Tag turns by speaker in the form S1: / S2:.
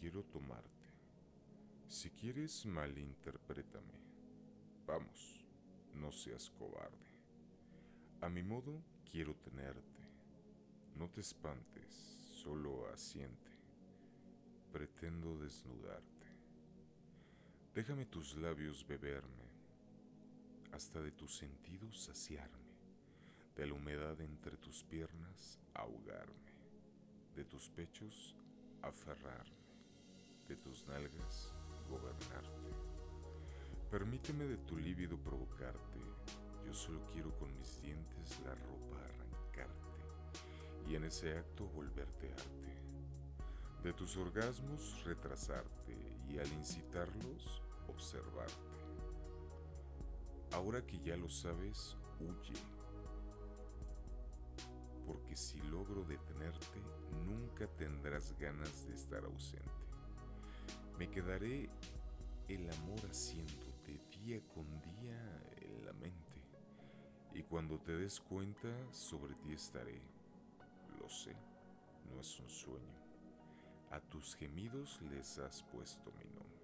S1: quiero tomarte. Si quieres, malinterprétame. Vamos, no seas cobarde. A mi modo, quiero tenerte. No te espantes, solo asiente. Pretendo desnudarte. Déjame tus labios beberme, hasta de tus sentidos saciarme, de la humedad entre tus piernas ahogarme, de tus pechos aferrarme, de tus nalgas gobernarte. Permíteme de tu líbido provocarte, yo solo quiero con mis dientes la ropa arrancarte y en ese acto volverte arte. De tus orgasmos retrasarte y al incitarlos observarte. Ahora que ya lo sabes, huye. Porque si logro detenerte, nunca tendrás ganas de estar ausente. Me quedaré el amor haciéndote día con día en la mente. Y cuando te des cuenta, sobre ti estaré. Lo sé, no es un sueño. A tus gemidos les has puesto mi nombre.